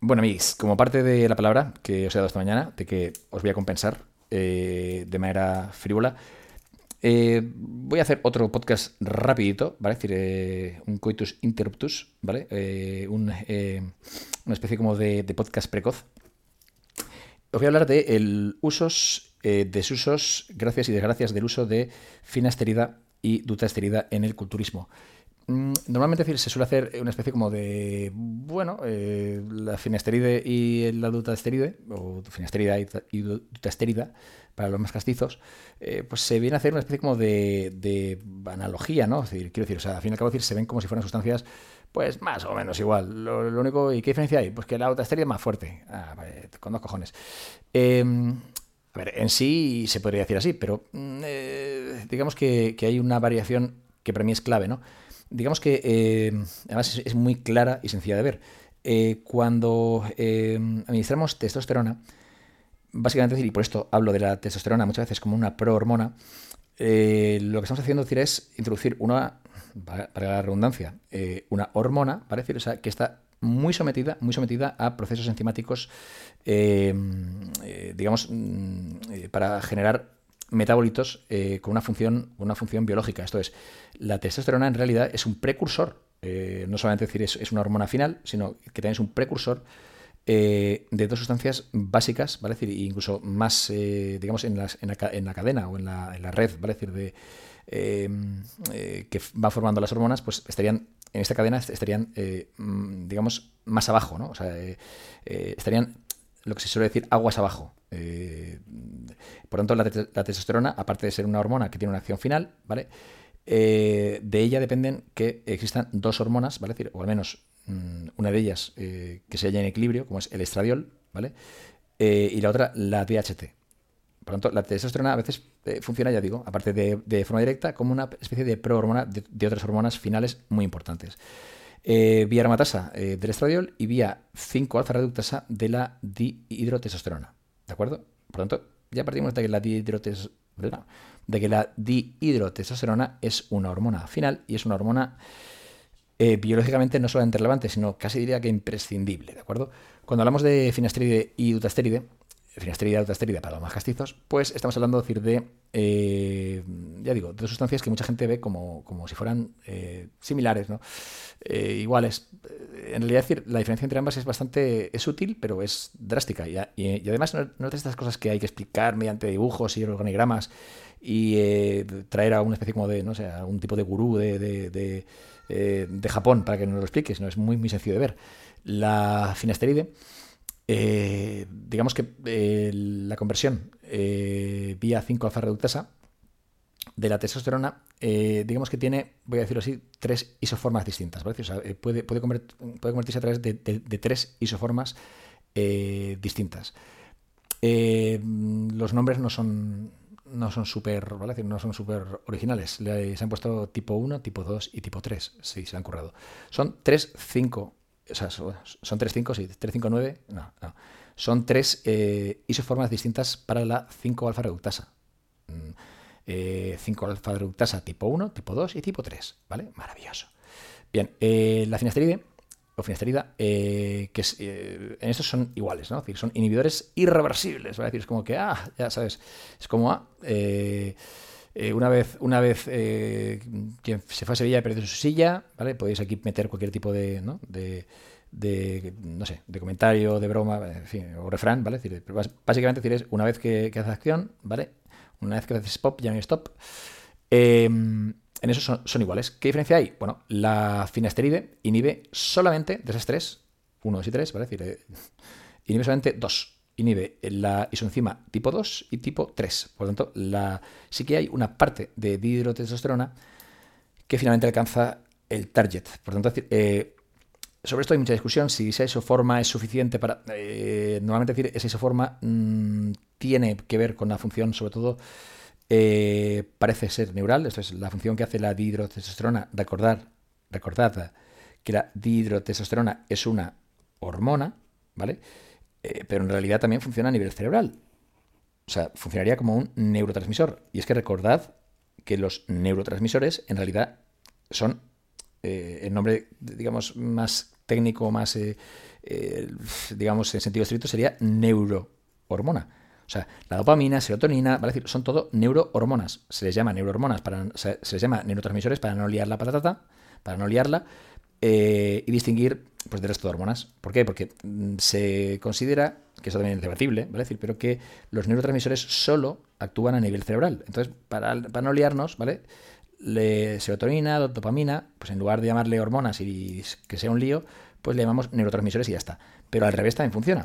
Bueno, amigos, como parte de la palabra que os he dado esta mañana, de que os voy a compensar eh, de manera frívola, eh, voy a hacer otro podcast rapidito, ¿vale? Es decir, eh, un coitus interruptus, ¿vale? Un, una especie como de, podcast precoz. Os voy a hablar de el usos, desusos, gracias y desgracias del uso de finasterida y dutasterida en el culturismo. Mm, normalmente se suele hacer una especie como de, bueno, eh, la finasteride y la dutasteride, o finasterida y dutasterida, para los más castizos, eh, pues se viene a hacer una especie como de, analogía, ¿no? quiero decir, o sea, al fin y al cabo se ven como si fueran sustancias, pues más o menos igual. Lo, único, ¿y qué diferencia hay? Pues que la dutasteride es más fuerte. Ah, con dos cojones. Em, a ver, en sí se podría decir así, pero mm, eh, digamos que, que hay una variación que para mí es clave, ¿no? Digamos que eh, además es, muy clara y sencilla de ver. Eh, cuando eh, administramos testosterona, básicamente, y por esto hablo de la testosterona muchas veces como una prohormona, lo que estamos haciendo decir, es introducir una, para la redundancia, una hormona, parece, o sea, que está muy sometida, muy sometida a procesos enzimáticos, digamos, mm, para generar metabolitos eh, con una función, una función biológica. Esto es, la testosterona en realidad es un precursor, eh, no solamente decir es, una hormona final, sino que también es un precursor eh, de dos sustancias básicas, ¿vale? decir, incluso más, digamos, en, las, en, la, en, la, cadena o en la, en la red, ¿vale? decir, de, que va formando las hormonas, pues estarían en esta cadena estarían, mm, digamos, más abajo, ¿no? O sea, estarían lo que se suele decir aguas abajo. Eh, por tanto, la, testosterona, aparte de ser una hormona que tiene una acción final, ¿vale? Eh, de ella dependen que existan dos hormonas, ¿vale? o al menos mm, una de ellas eh, que se haya en equilibrio, como es el estradiol, ¿vale? y la otra, la DHT. Por tanto, la testosterona a veces funciona, ya digo, aparte de, forma directa, como una especie de prohormona de, de otras hormonas finales muy importantes eh, vía aromatasa eh, del estradiol y vía 5-alfa reductasa de la dihidrotestosterona. ¿De acuerdo? Por lo tanto, ya partimos de que la de que la dihidrotestosterona es una hormona final y es una hormona eh, biológicamente no solamente relevante, sino casi diría que imprescindible, ¿de acuerdo? Cuando hablamos de finasteride y dutasteride, finasterida y dutasterida para los más castizos, pues estamos hablando decir, de, eh, ya digo, de sustancias que mucha gente ve como, como si fueran eh, similares, ¿no? Eh, iguales. En realidad, decir, la diferencia entre ambas es bastante es útil, pero es drástica. Y, y, además, no, no, es de estas cosas que hay que explicar mediante dibujos y organigramas y traer a una especie como de, no sé, a un tipo de gurú de, de, de, Japón para que nos lo explique, sino es muy, muy sencillo de ver. La finasteride eh, digamos que eh, la conversión eh, vía 5-alfa reductasa de la testosterona, digamos que tiene, voy a decirlo así, tres isoformas distintas. puede, puede, convertirse a través de, tres isoformas distintas. los nombres no son no son súper no son super originales. se han puesto tipo 1, tipo 2 y tipo 3. Sí, se han currado. Son 3, 5 o sea, son 3, 5, sí, 3, 5, 9, no, no. Son tres eh, isoformas distintas para la 5-alfa reductasa. 5-alfa mm, reductasa tipo 1, tipo 2 y tipo 3, ¿vale? Maravilloso. Bien, eh, la finasteride o finasterida, eh, que es, en estos son iguales, ¿no? Es decir, son inhibidores irreversibles, ¿vale? Es decir, es como que, ah, ya sabes, es como, ah, una vez, una vez quien se fue a Sevilla y perdió su silla, ¿vale? Podéis aquí meter cualquier tipo de, ¿no? de, de, no sé, de comentario, de broma, en fin, o refrán, ¿vale? decir, básicamente decir, una vez que, haces acción, ¿vale? Una vez que haces stop, ya no hay stop. Em, en eso son, iguales. ¿Qué diferencia hay? Bueno, la finasteride inhibe solamente de esas tres, 1, 2 y 3, ¿vale? Es decir, eh, inhibe solamente dos. Inhibe la isoenzima tipo 2 y tipo 3. Por lo tanto, sí que hay una parte de dihidrotestosterona que finalmente alcanza el target. Por lo tanto, eh, sobre esto hay mucha discusión, si esa isoforma es suficiente para... Eh, normalmente decir, esa isoforma mm, tiene que ver con la función, sobre todo, eh, parece ser neural, esto es la función que hace la dihidrotestosterona. Recordar, recordad que la dihidrotestosterona es una hormona, ¿vale? Eh, pero en realidad también funciona a nivel cerebral. O sea, funcionaría como un neurotransmisor. Y es que recordad que los neurotransmisores en realidad son el nombre, digamos, más técnico, más, eh, eh, digamos, en sentido estricto, sería neurohormona. O sea, la dopamina, serotonina, ¿vale? decir, son todo neurohormonas. Se les llama neurohormonas, para, se, les llama neurotransmisores para no liar la patata, para no liarla, eh, y distinguir pues, del resto de hormonas. ¿Por qué? Porque mm, se considera, que eso también es debatible, ¿vale? decir, pero que los neurotransmisores solo actúan a nivel cerebral. Entonces, para, para no liarnos, ¿vale? Le, serotonina, dopamina, pues en lugar de llamarle hormonas y que sea un lío, pues le llamamos neurotransmisores y ya está. Pero al revés también funciona.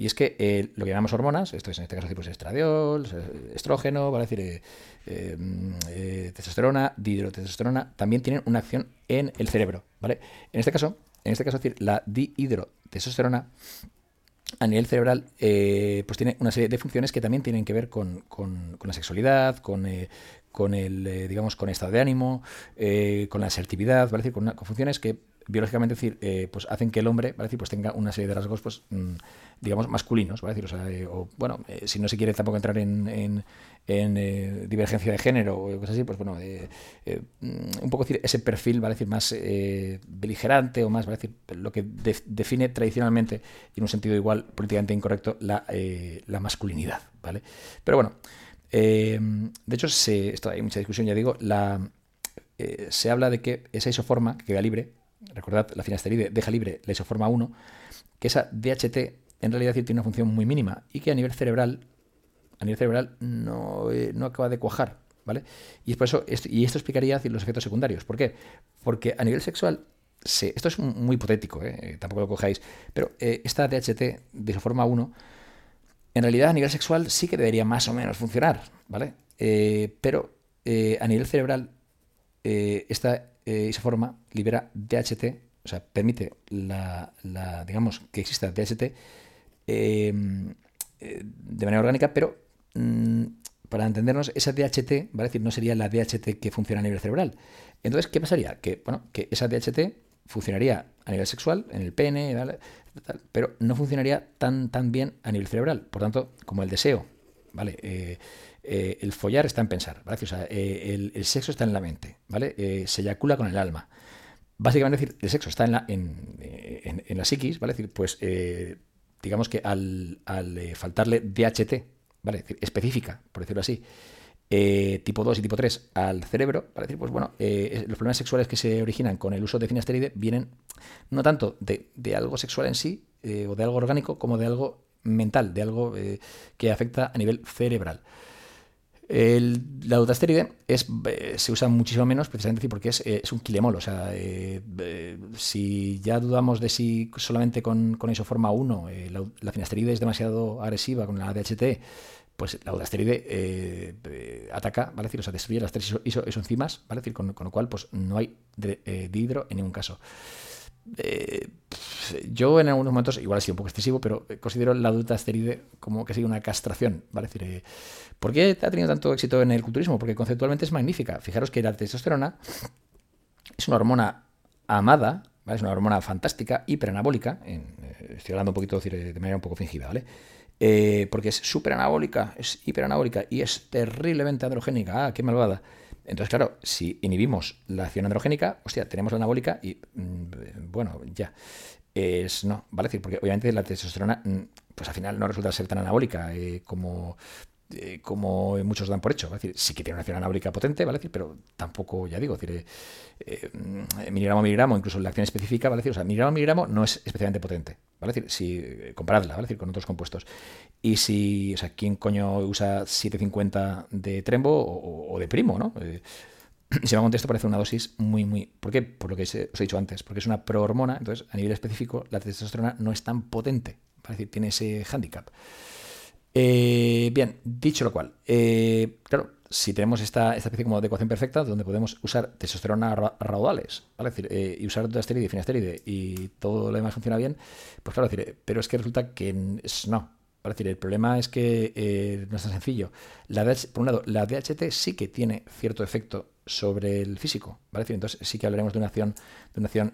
Y es que eh, lo que llamamos hormonas, esto es en este caso pues estradiol, estrógeno, ¿vale? decir, eh, eh, testosterona, dihidrotestosterona, también tienen una acción en el cerebro, ¿vale? En este caso, en este caso, decir, la dihidrotestosterona a nivel cerebral, pues tiene una serie de funciones que también tienen que ver con, la sexualidad, con, con el, digamos, con estado de ánimo, con la asertividad, ¿vale? decir, con, funciones que biológicamente decir, eh, pues hacen que el hombre, ¿vale? decir, pues tenga una serie de rasgos, pues, mm, digamos, masculinos, ¿vale? decir, o, eh, bueno, eh, si no se quiere tampoco entrar en, en, divergencia de género o cosas así, pues bueno, mm, un poco ese perfil, ¿vale? decir, más beligerante o más, ¿vale? decir, lo que define tradicionalmente, y en un sentido igual políticamente incorrecto, la, la masculinidad, ¿vale? Pero bueno, de hecho, hay mucha discusión, ya digo, se habla de que esa isoforma que queda libre, recordad, la finasteride deja libre la isoforma 1, que esa DHT en realidad tiene una función muy mínima y que a nivel cerebral, a nivel cerebral no, eh, no acaba de cuajar, ¿vale? Y por eso, y esto explicaría los efectos secundarios. ¿Por qué? Porque a nivel sexual, esto es muy hipotético, ¿eh? tampoco lo cojáis, pero eh, esta DHT de isoforma 1, en realidad a nivel sexual sí que debería más o menos funcionar, ¿vale? pero a nivel cerebral, esta eh, isoforma libera DHT, o sea, permite la, digamos, que exista DHT em, eh, de manera orgánica, pero mm, para entendernos, esa DHT, ¿vale? decir, no sería la DHT que funciona a nivel cerebral. Entonces, ¿qué pasaría? Que, bueno, que esa DHT funcionaría a nivel sexual, en el pene, pero no funcionaría tan, tan bien a nivel cerebral. Por tanto, como el deseo, ¿vale? Eh, eh, el follar está en pensar, ¿vale? Eh, el, sexo está en la mente, ¿vale? Eh, se eyacula con el alma. Básicamente, decir, el sexo está en la, en, la psiquis, ¿vale? decir, pues digamos que al, faltarle DHT, ¿vale? específica, por decirlo así, tipo 2 y tipo 3 al cerebro, ¿vale? decir, pues bueno, los problemas sexuales que se originan con el uso de finasteride vienen no tanto de, de algo sexual en sí, o de algo orgánico, como de algo mental, de algo que afecta a nivel cerebral. El, la dutasteride es, eh, se usa muchísimo menos precisamente porque es, eh, un quilemol. O sea, eh, si ya dudamos de si solamente con, con isoforma 1 la, la, finasteride es demasiado agresiva con la DHT, pues la dutasteride ataca, ¿vale? Decir, o sea, destruye las tres isoenzimas, ¿vale? Decir, con, lo cual pues no hay dihidro en ningún caso. Eh, yo en algunos momentos, igual ha sido un poco excesivo, pero considero la dutasteride como que sido una castración. ¿vale? decir, eh, ¿Por qué ha tenido tanto éxito en el culturismo? Porque conceptualmente es magnífica. Fijaros que la testosterona es una hormona amada, ¿vale? es una hormona fantástica, hiperanabólica. Eh, estoy hablando un poquito de manera un poco fingida, ¿vale? porque es súper anabólica, es hiperanabólica y es terriblemente androgénica. ¡Ah, qué malvada! Entonces, claro, si inhibimos la acción androgénica, hostia, tenemos la anabólica y, mm, bueno, ya. Es, no, ¿vale? decir, porque obviamente la testosterona, mm, pues al final no resulta ser tan anabólica eh, como eh, como muchos dan por hecho. Es decir, sí que tiene una acción anabólica potente, ¿vale? Decir, pero tampoco, ya digo, decir, eh, eh, miligramo miligramo, incluso la acción específica, ¿vale? Decir, o sea, miligramo miligramo no es especialmente potente, ¿vale? Decir, si, comparadla, ¿vale? Decir, con otros compuestos. Y si, o sea, ¿quién coño usa 750 de trembo o, de primo, ¿no? si me contesto parece una dosis muy, muy... ¿Por qué? Por lo que os he dicho antes, porque es una prohormona, entonces a nivel específico la testosterona no es tan potente, ¿vale? decir, tiene ese hándicap. Eh, bien, dicho lo cual, eh, claro, si tenemos esta, esta especie como de ecuación perfecta donde podemos usar testosterona raudales, ¿vale? decir, eh, y usar dutasteride y finasteride y todo lo demás funciona bien, pues claro, decir, pero es que resulta que no. decir, el problema es que no es tan sencillo. La por un lado, la DHT sí que tiene cierto efecto sobre el físico, ¿vale? Decir, entonces sí que hablaremos de una acción, de una acción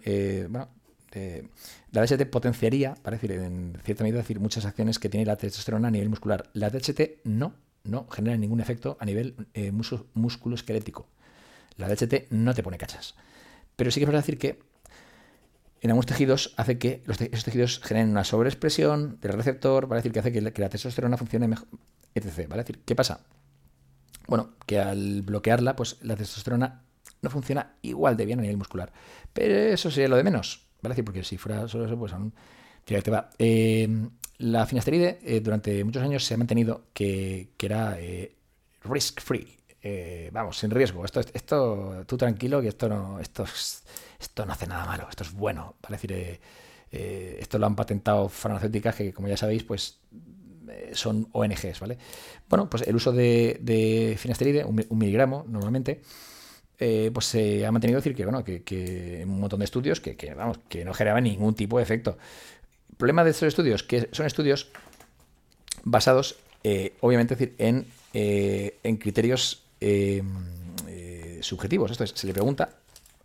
bueno, eh, la DHT potenciaría, para decir, en cierta medida, decir, muchas acciones que tiene la testosterona a nivel muscular. La DHT no, no genera ningún efecto a nivel eh, músculo esquelético. La DHT no te pone cachas. Pero sí que es decir que en algunos tejidos hace que esos tejidos generen una sobreexpresión del receptor, ¿vale? decir, que hace que la, testosterona funcione mejor, etc. ¿qué pasa? Bueno, que al bloquearla, pues la testosterona no funciona igual de bien a nivel muscular. Pero eso sería lo de menos, porque si fuera solo eso, pues aún te va. Eh, la finasteride eh, durante muchos años se ha mantenido que, que era eh, risk free. vamos, sin riesgo. Esto, esto, tú tranquilo, que esto no, esto, esto no hace nada malo, esto es bueno. ¿vale? decir, esto lo han patentado farmacéuticas que, como ya sabéis, pues son ONGs, ¿vale? Bueno, pues el uso de, de finasteride, un, miligramo normalmente, pues se ha mantenido decir que, bueno, que, un montón de estudios que, que, vamos, que no generaban ningún tipo de efecto problema de estos estudios, que son estudios basados, eh, obviamente, decir, en, eh, en criterios eh, subjetivos. Esto es, se le pregunta,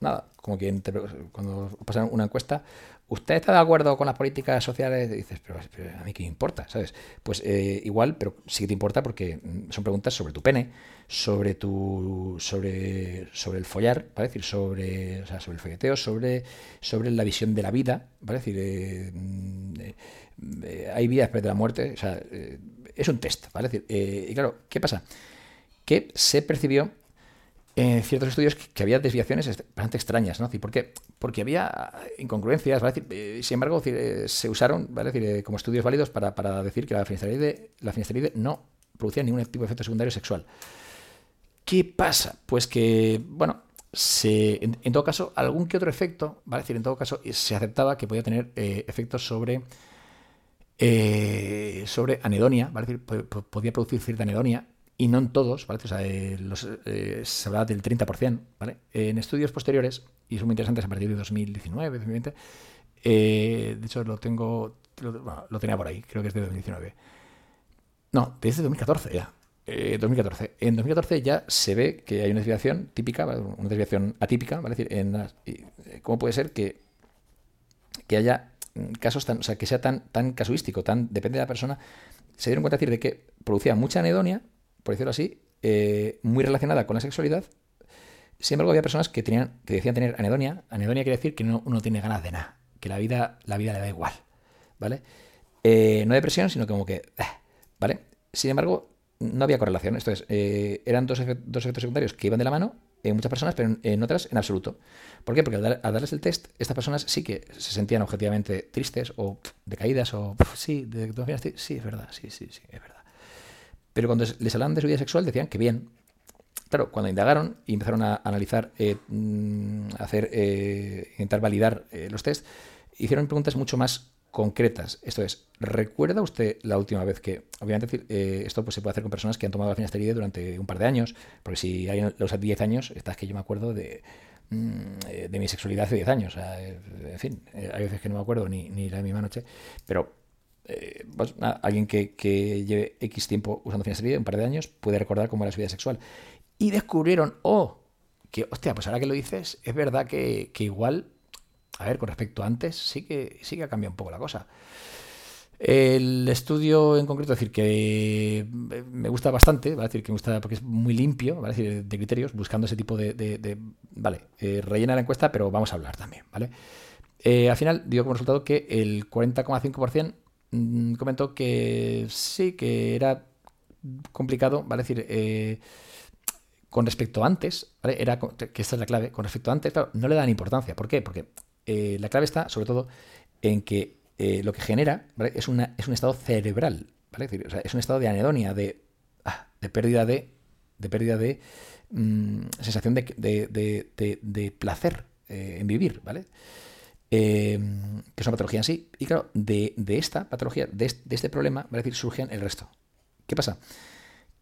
nada, como quien cuando pasan una encuesta, ¿usted está de acuerdo con las políticas sociales? Dices, pero, a mí qué importa, ¿sabes? Pues igual, pero sí que te importa porque mm, son preguntas sobre tu pene, sobre tu sobre sobre el follar, ¿vale? decir, sobre, o sea, sobre el folleteo, sobre, sobre la visión de la vida, ¿vale? decir, eh, eh, hay vida después de la muerte, o sea, eh, es un test, ¿vale? decir, y claro, ¿qué pasa? Que se percibió en ciertos estudios que, había desviaciones bastante extrañas, ¿no? ¿Por qué? Porque había incongruencias, ¿vale? Decir, sin embargo, se usaron, como estudios válidos para, para decir que la finasteride, la finasteride no producía ningún tipo de efecto secundario sexual. ¿Qué pasa? Pues que, bueno, en, todo caso, algún que otro efecto, ¿vale? Decir, en todo caso, se aceptaba que podía tener eh, efectos sobre, eh, sobre anedonia, ¿vale? podía producir cierta anedonia, y no en todos, ¿vale? O sea, eh, se hablaba del 30%, ¿vale? En estudios posteriores, y son muy interesantes a partir de 2019, 2020, de hecho lo tengo, lo, tenía por ahí, creo que es de 2019. No, desde 2014 ya. 2014. Eh, en 2014 ya se ve que hay una desviación típica, una desviación atípica, ¿vale? decir, eh, ¿cómo puede ser que, que haya casos tan, o sea, que sea tan, tan casuístico, tan depende de la persona? Se dieron cuenta de que producía mucha anedonia, por decirlo así, eh, muy relacionada con la sexualidad. Sin embargo, había personas que tenían, que decían tener anedonia. Anedonia quiere decir que no, uno tiene ganas de nada, que la vida, la vida le da igual, ¿vale? no depresión, sino como que, ¿vale? Sin embargo, no había correlación. Esto es, eh, eran dos, dos, efectos secundarios que iban de la mano en muchas personas, pero en, otras en absoluto. ¿Por qué? Porque al, darles el test, estas personas sí que se sentían objetivamente tristes o decaídas o sí, de, sí, es verdad, sí, sí, sí, es verdad. Pero cuando les hablaban de su vida sexual decían que bien. Claro, cuando indagaron y empezaron a analizar, eh, mm, hacer, eh, intentar validar los test, hicieron preguntas mucho más concretas. Esto es, ¿recuerda usted la última vez que, obviamente eh, esto pues se puede hacer con personas que han tomado la finasteride durante un par de años, porque si alguien lo usa 10 años, es que yo me acuerdo de, mm, eh, de mi sexualidad hace 10 años. Eh, en fin, hay veces que no me acuerdo ni, ni la misma noche, pero pues, alguien que, lleve X tiempo usando finasteride, un par de años, puede recordar cómo era su vida sexual. Y descubrieron, oh, que, hostia, pues ahora que lo dices, es verdad que, que igual a ver, con respecto a antes, sí que, sí que ha cambiado un poco la cosa. El estudio en concreto, es decir, que me gusta bastante, ¿vale? decir, que me gusta porque es muy limpio, ¿vale? decir, de criterios, buscando ese tipo de. vale, eh, rellena la encuesta, pero vamos a hablar también, ¿vale? Eh, al final, dio como resultado que el 40,5% mm, comentó que sí, que era complicado, ¿vale? decir, eh, con respecto a antes, ¿vale? Era, que esta es la clave, con respecto a antes, claro, no le dan importancia. ¿Por qué? Porque eh, la clave está, sobre todo, en que eh, lo que genera es, una, es un estado cerebral, ¿vale? Es, un estado de anedonia, de, ah, de pérdida de, de pérdida de mm, sensación de, de, placer eh, en vivir, ¿vale? Em, que es una patología en sí. Y claro, de, esta patología, de este, problema, ¿vale? decir, surgen el resto. ¿Qué pasa?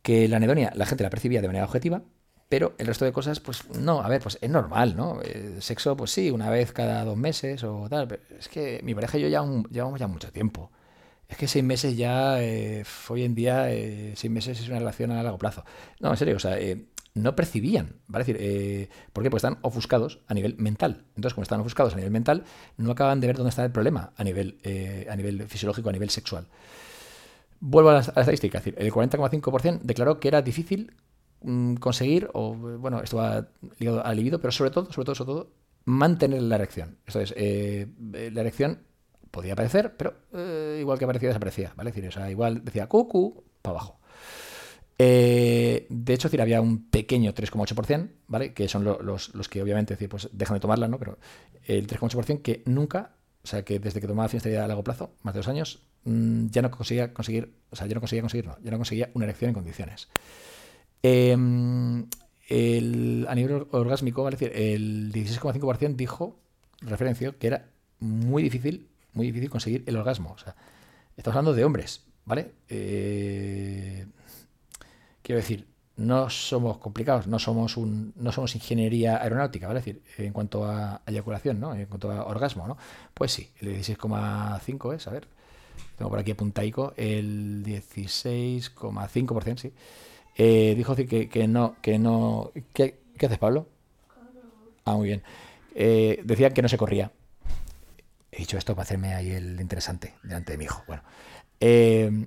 Que la anedonia la gente la percibía de manera objetiva, pero el resto de cosas, pues no, a ver, pues es normal, ¿no? El eh, sexo, pues sí, una vez cada dos meses o tal. Pero es que mi pareja y yo ya llevamos ya mucho tiempo. Es que seis meses ya, eh, hoy en día, eh, seis meses es una relación a largo plazo. No, en serio, o sea, no percibían, ¿vale? Es decir, ¿por qué? Porque están ofuscados a nivel mental. Entonces, como están ofuscados a nivel mental, no acaban de ver dónde está el problema a nivel, a nivel fisiológico, a nivel sexual. Vuelvo a la, a estadística, es decir, el 40,5% declaró que era difícil Mm, conseguir, o bueno, esto va ligado al libido, pero sobre todo, sobre todo, sobre todo, mantener la erección. Esto es, eh, la erección podía aparecer, pero eh, igual que aparecía, desaparecía, ¿vale? Es decir, o sea, igual decía cucu, para abajo. Eh, de hecho, decir, había un pequeño 3,8%, ¿vale? Que son los, los, que obviamente decir, pues dejan de tomarla, ¿no? Pero el 3,8% que nunca, o sea, que desde que tomaba finestería a largo plazo, más de dos años, mm, ya no conseguía conseguir, o sea, yo no conseguía conseguir, no, ya no conseguía una erección en condiciones. Em, el, a nivel orgásmico, ¿vale? decir, el 16,5% dijo, referencio, que era muy difícil, muy difícil conseguir el orgasmo. O sea, estamos hablando de hombres, ¿vale? Eh, quiero decir, no somos complicados, no somos un, no somos ingeniería aeronáutica, ¿vale? Decir, en cuanto a eyaculación, ¿no? En cuanto a orgasmo, ¿no? Pues sí, el 16,5 es, a ver, tengo por aquí apuntaico, el 16,5%, sí. Eh, dijo que, que, no, que no. ¿Qué, ¿Qué, haces, Pablo? Ah, muy bien. Eh, decían que no se corría. He dicho esto para hacerme ahí el interesante delante de mi hijo. Bueno. Eh,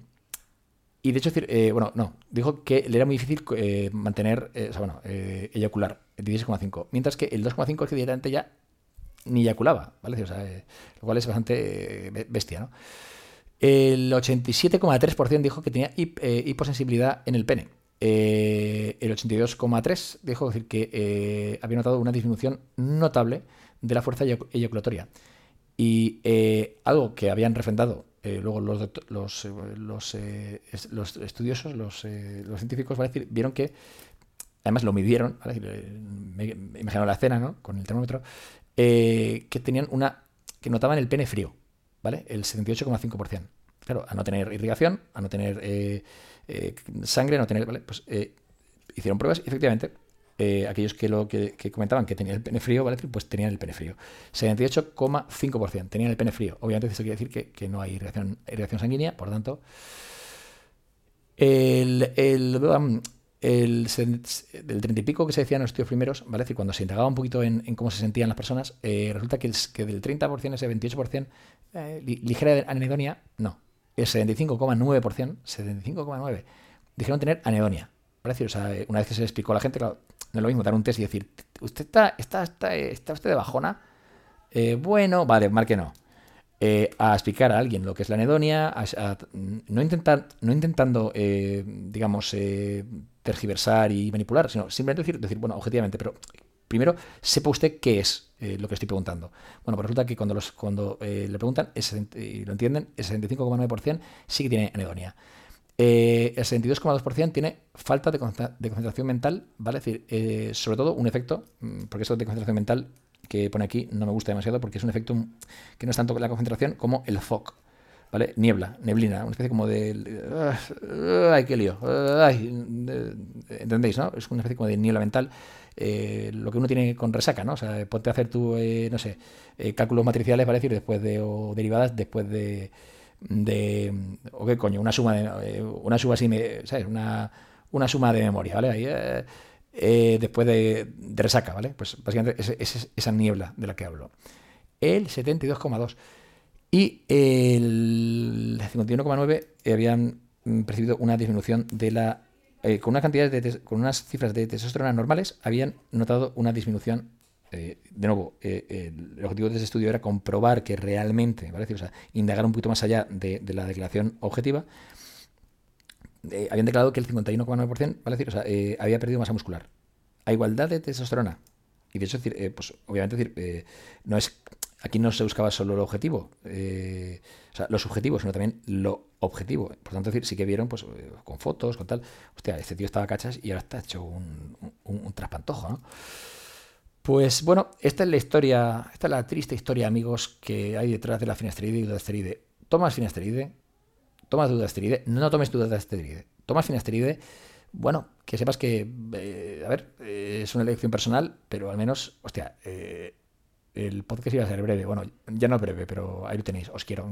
y de hecho, eh, bueno, no, dijo que le era muy difícil eh, mantener, eh, o sea, bueno, eyacular, el 16,5. Mientras que el 2,5 es que directamente ya ni eyaculaba, ¿vale? Lo cual es bastante bestia, ¿no? El 87,3% dijo que tenía hiposensibilidad en el pene. el 82,3% dijo que había notado una disminución notable de la fuerza eyaculatoria. Y algo que habían refrendado eh, luego los, los, eh, los, eh, los estudiosos, los, los científicos, decir, vieron que, además lo midieron, me, imagino la escena ¿no? con el termómetro, que tenían una, que notaban el pene frío, ¿vale? El 78,5%. Claro, a no tener irrigación, a no tener sangre, a no tener, ¿vale? Pues hicieron pruebas y efectivamente eh, aquellos que lo que, comentaban que tenían el pene frío, ¿vale? Pues tenían el pene frío. 78,5% tenían el pene frío. Obviamente eso quiere decir que, no hay reacción, sanguínea, por tanto. El, el, del 30 y pico que se decían en los estudios primeros, ¿vale? decir, cuando se indagaba un poquito en, cómo se sentían las personas, eh, resulta que, el, que del 30% ese 28% eh, ligera anedonia, no. El 75,9%, 75,9% dijeron tener anedonia. Decir, o sea, una vez que se explicó a la gente, claro, no es lo mismo dar un test y decir, ¿usted está, está, está, está usted de bajona? Eh, bueno, vale, marque no. Eh, a explicar a alguien lo que es la anedonia, no, intentar, no intentando, eh, digamos, tergiversar y manipular, sino simplemente decir, decir, bueno, objetivamente, pero primero sepa usted qué es lo que estoy preguntando. Bueno, pues resulta que cuando, los, cuando le preguntan y lo entienden, el 75,9% sí que tiene anedonia. Eh, el 72,2% tiene falta de, concentración mental, ¿vale? Es decir, eh, sobre todo un efecto, mm, porque eso de concentración mental que pone aquí no me gusta demasiado porque es un efecto que no es tanto la concentración como el fog, ¿vale? Niebla, neblina, una especie como de... ¡Ay, qué lío! ¿Entendéis, no? Es una especie como de niebla mental. Eh, lo que uno tiene con resaca, ¿no? O sea, ponte a hacer tu, no sé, cálculos matriciales, ¿vale? decir, después de, o derivadas después de de o qué coño, una suma de eh, una suma así, ¿sabes? Una, una suma de memoria, ¿vale? Ahí, eh, eh, después de, resaca, ¿vale? Pues básicamente es, esa niebla de la que hablo. El 72,2 y el 51,9 habían percibido una disminución de la con una cantidad de con unas cifras de testosterona normales habían notado una disminución eh, de nuevo, eh, el objetivo de este estudio era comprobar que realmente, ¿vale? O sea, indagar un poquito más allá de, la declaración objetiva. Eh, habían declarado que el 51,9% ¿vale? o sea, había perdido masa muscular. A igualdad de testosterona. Y de hecho, pues obviamente decir, no es aquí no se buscaba solo lo objetivo, o sea, lo subjetivo, sino también lo objetivo. Por tanto, decir, sí que vieron, pues, con fotos, con tal, hostia, este tío estaba cachas y ahora está hecho un, un, un traspantojo, ¿no? Pues bueno, esta es la historia, esta es la triste historia, amigos, que hay detrás de la finasteride y dudasteride. Tomas finasteride, tomas dudasteride, no tomes dudasteride, tomas finasteride, bueno, que sepas que, eh, a ver, eh, es una elección personal, pero al menos, hostia, eh, el podcast iba a ser breve. Bueno, ya no breve, pero ahí lo tenéis. Os quiero.